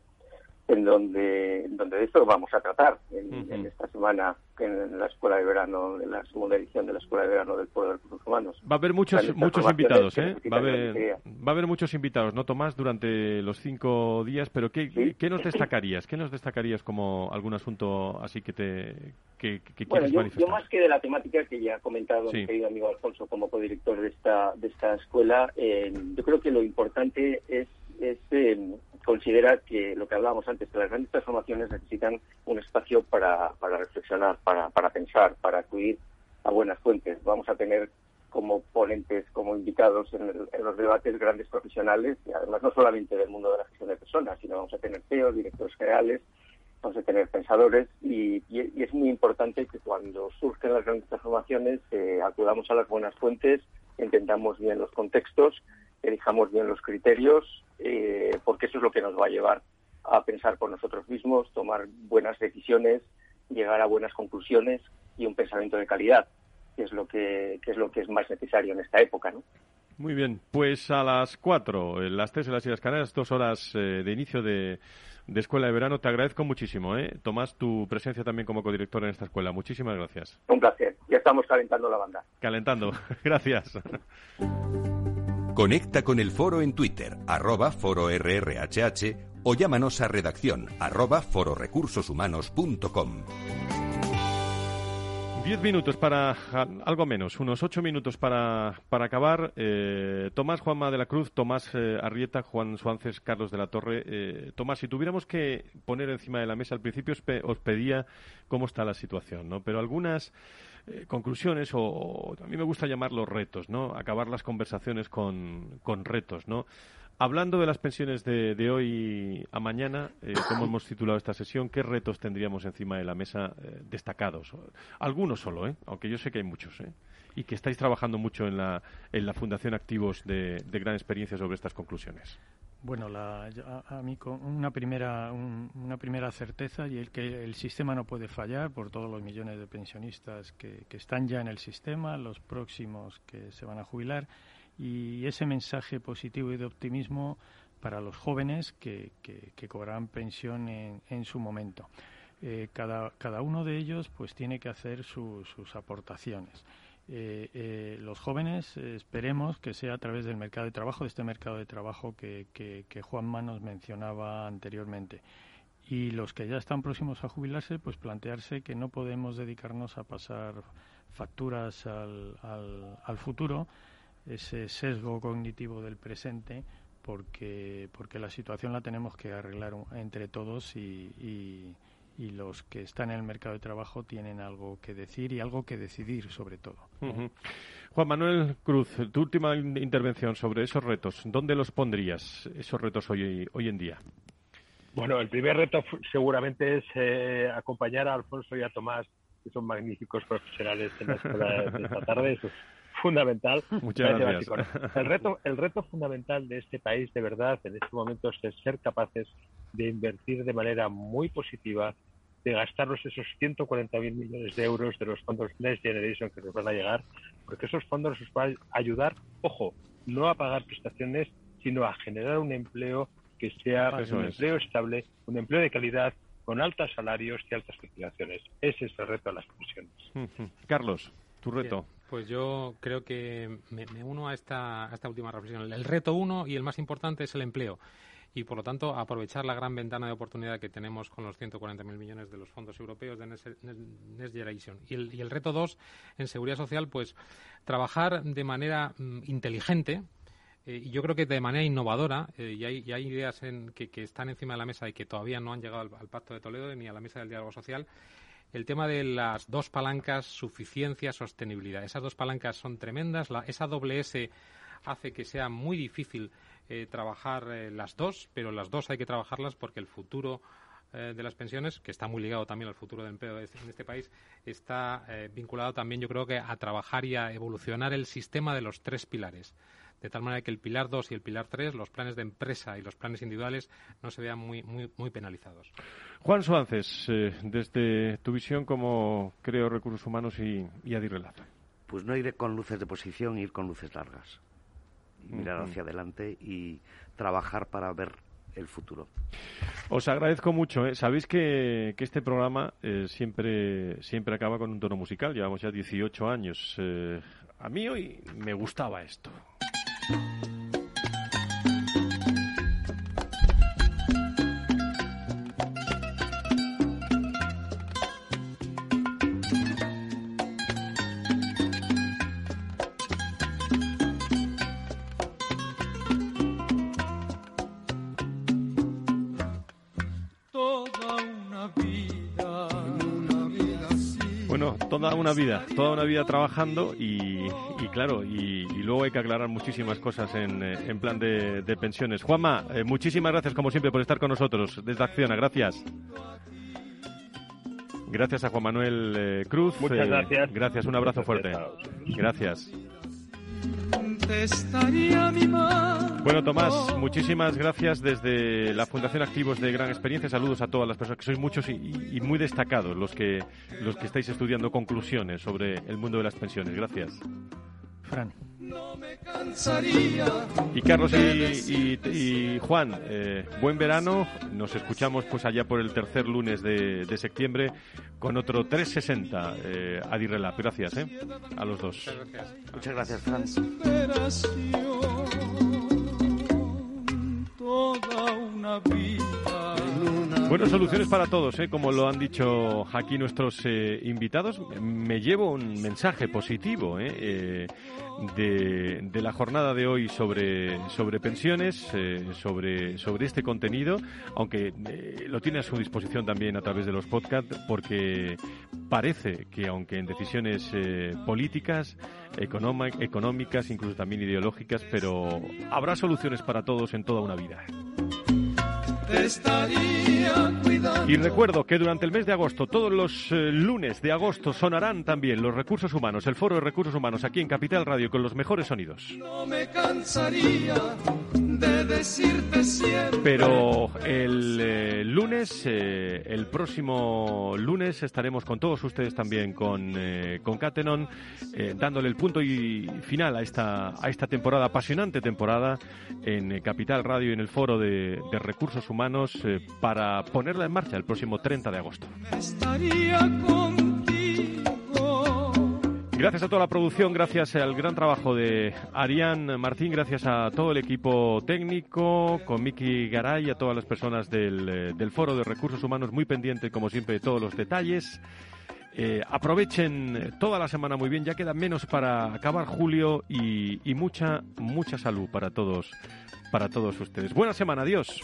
en donde, donde de esto vamos a tratar en, esta semana en la escuela de verano, en la segunda edición de la escuela de verano del Pueblo de Recursos Humanos. Va a haber muchos muchos invitados, ¿eh? Va a haber, va a haber muchos invitados, ¿no, Tomás, durante los cinco días? Pero ¿qué, ¿qué nos destacarías? ¿Qué nos destacarías como algún asunto así que te que, bueno, yo, manifestar? Yo más que de la temática que ya ha comentado mi querido amigo Alfonso como codirector de esta, de esta escuela, eh, yo creo que lo importante es, es eh, considera que lo que hablábamos antes, que las grandes transformaciones necesitan un espacio para, reflexionar, para, pensar, para acudir a buenas fuentes. Vamos a tener como ponentes, como invitados en, los debates grandes profesionales, y además no solamente del mundo de la gestión de personas, sino vamos a tener CEOs, directores generales, vamos a tener pensadores y, es muy importante que cuando surgen las grandes transformaciones eh, acudamos a las buenas fuentes, entendamos bien los contextos, elijamos bien los criterios, eh, porque eso es lo que nos va a llevar a pensar por nosotros mismos, tomar buenas decisiones, llegar a buenas conclusiones y un pensamiento de calidad, que es lo que, que es lo que es más necesario en esta época, ¿no? Muy bien, pues a las cuatro, las tres en las Islas Canarias, dos horas eh, de inicio de, Escuela de Verano. Te agradezco muchísimo, ¿eh? Tomás, tu presencia también como codirector en esta escuela. Muchísimas gracias. Un placer. Ya estamos calentando la banda. Calentando. gracias. Conecta con el foro en Twitter, arroba fororrhh o llámanos a redacción arroba fororecursoshumanos.com. Diez minutos para, algo menos, unos ocho minutos para, para acabar. Eh, Tomás Juanma de la Cruz, Tomás eh, Arrieta, Juan Suárez, Carlos de la Torre. Eh, Tomás, si tuviéramos que poner encima de la mesa, al principio os, pedía cómo está la situación, ¿no? Pero algunas conclusiones, o, a mí me gusta llamarlos retos, ¿no? Acabar las conversaciones con, con retos, ¿no? Hablando de las pensiones de, hoy a mañana, eh, como hemos titulado esta sesión, ¿qué retos tendríamos encima de la mesa eh, destacados? Algunos solo, ¿eh? aunque yo sé que hay muchos, ¿eh? Y que estáis trabajando mucho en la, en la Fundación Activos de, gran experiencia sobre estas conclusiones. Bueno, la, a, mí con una primera, una primera certeza y el que el sistema no puede fallar por todos los millones de pensionistas que, están ya en el sistema, los próximos que se van a jubilar y ese mensaje positivo y de optimismo para los jóvenes que, que, cobrarán pensión en, en su momento. Eh, cada, cada, uno de ellos pues tiene que hacer sus aportaciones. Eh, eh, los jóvenes esperemos que sea a través del mercado de trabajo, de este mercado de trabajo que, que, que Juanma nos mencionaba anteriormente. Y los que ya están próximos a jubilarse, pues plantearse que no podemos dedicarnos a pasar facturas al, al, al futuro, ese sesgo cognitivo del presente porque, porque la situación la tenemos que arreglar entre todos y, y, los que están en el mercado de trabajo tienen algo que decir y algo que decidir sobre todo. Juan Manuel Cruz, tu última intervención sobre esos retos, ¿dónde los pondrías, esos retos hoy, hoy en día? Bueno, el primer reto seguramente es eh, acompañar a Alfonso y a Tomás, que son magníficos profesionales en la escuela de esta tarde fundamental. Muchas gracias. El reto, el reto fundamental de este país, de verdad, en este momento es ser capaces de invertir de manera muy positiva, de gastarnos esos 140.000 millones de euros de los fondos Next Generation que nos van a llegar, porque esos fondos nos van a ayudar, ojo, no a pagar prestaciones, sino a generar un empleo que sea un empleo estable, un empleo de calidad, con altos salarios y altas cotizaciones. Ese es el reto de las pensiones. Carlos, tu reto. Pues yo creo que me, uno a esta, esta última reflexión. El reto uno y el más importante es el empleo y por lo tanto aprovechar la gran ventana de oportunidad que tenemos con los 140.000 millones de los fondos europeos de Next, Generation. Y el, reto dos, en seguridad social, pues trabajar de manera mm, inteligente, eh, y yo creo que de manera innovadora, eh, y, hay, ideas en, que, están encima de la mesa y que todavía no han llegado al, Pacto de Toledo ni a la mesa del diálogo social, el tema de las dos palancas, suficiencia, sostenibilidad. Esas dos palancas son tremendas. La, esa doble S hace que sea muy difícil eh, trabajar eh, las dos, pero las dos hay que trabajarlas porque el futuro eh, de las pensiones, que está muy ligado también al futuro del empleo en este país, está vinculado también, yo creo que, a trabajar y a evolucionar el sistema de los tres pilares de tal manera que el pilar 2 y el pilar 3, los planes de empresa y los planes individuales, no se vean muy, muy, muy penalizados. Juan Suárez, eh, desde tu visión como creo recursos humanos y, y Adirrelaza. Pues no ir con luces de posición, ir con luces largas. Mirar hacia adelante y trabajar para ver el futuro. Os agradezco mucho. ¿eh? Sabéis que, que, este programa eh, siempre, siempre acaba con un tono musical. Llevamos ya 18 años. a mí hoy me gustaba esto. Una vida, toda una vida trabajando y, claro, y, luego hay que aclarar muchísimas cosas en, eh, plan de, pensiones. Juanma, eh, muchísimas gracias como siempre por estar con nosotros desde Acciona, gracias. Gracias a Juan Manuel eh, Cruz. Muchas gracias. Gracias, un abrazo fuerte. gracias. Bueno, Tomás, muchísimas gracias desde la Fundación Activos de Gran Experiencia. Saludos a todas las personas, que sois muchos y- y muy destacados los que, los que estáis estudiando conclusiones sobre el mundo de las pensiones. Gracias. Fran. Cansaría. Y Carlos y, y- y Juan, eh, buen verano. Nos escuchamos pues allá por el tercer lunes de, de septiembre con otro 360 eh, Adirrelap. Gracias eh, a los dos. Muchas gracias, Fran. Toda una vida. Buenas soluciones para todos, ¿eh? como lo han dicho aquí nuestros eh, invitados. Me llevo un mensaje positivo ¿eh? Eh, de, de la jornada de hoy sobre, sobre pensiones, eh, sobre, sobre este contenido, aunque eh, lo tiene a su disposición también a través de los podcasts, porque parece que aunque en decisiones políticas, económicas, incluso también ideológicas, pero habrá soluciones para todos en toda una vida. Te estaría cuidando. Y recuerdo que durante el mes de agosto, todos los eh, lunes de agosto, sonarán también los recursos humanos, el foro de recursos humanos aquí en Capital Radio con los mejores sonidos. No me cansaría de decirte siempre. Pero el eh, lunes, eh, el próximo lunes, estaremos con todos ustedes también con, eh, con Catenon, dándole el punto y final a esta, a esta temporada, apasionante temporada, en Capital Radio y en el foro de, de recursos humanos para ponerla en marcha el próximo 30 de agosto. Estaría contigo. Gracias a toda la producción, gracias al gran trabajo de Arián Martín, gracias a todo el equipo técnico, con Miki Garay, a todas las personas del, eh, del Foro de Recursos Humanos, muy pendiente, como siempre, de todos los detalles. Eh, aprovechen toda la semana muy bien, ya queda menos para acabar julio y, y mucha, mucha salud para todos, para todos ustedes. Buena semana, adiós.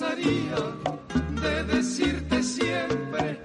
De decirte siempre,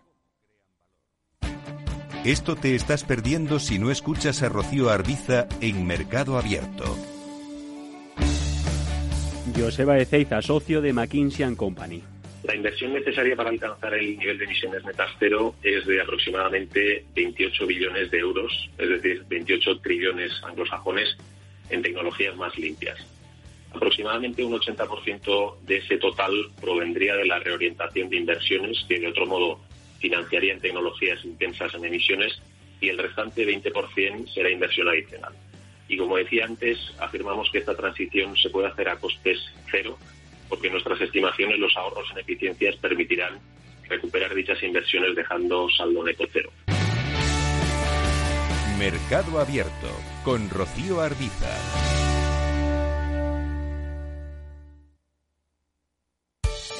Esto te estás perdiendo si no escuchas a Rocío Arbiza en Mercado Abierto. Joseba Ezeiza, socio de McKinsey Company. La inversión necesaria para alcanzar el nivel de emisiones netas cero es de aproximadamente 28 billones de euros, es decir, 28 trillones anglosajones en tecnologías más limpias. Aproximadamente un 80% de ese total provendría de la reorientación de inversiones que de otro modo financiarían tecnologías intensas en emisiones y el restante 20% será inversión adicional. Y como decía antes, afirmamos que esta transición se puede hacer a costes cero porque en nuestras estimaciones los ahorros en eficiencias permitirán recuperar dichas inversiones dejando saldo neto cero. Mercado Abierto con Rocío Arbiza.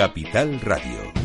Capital Radio.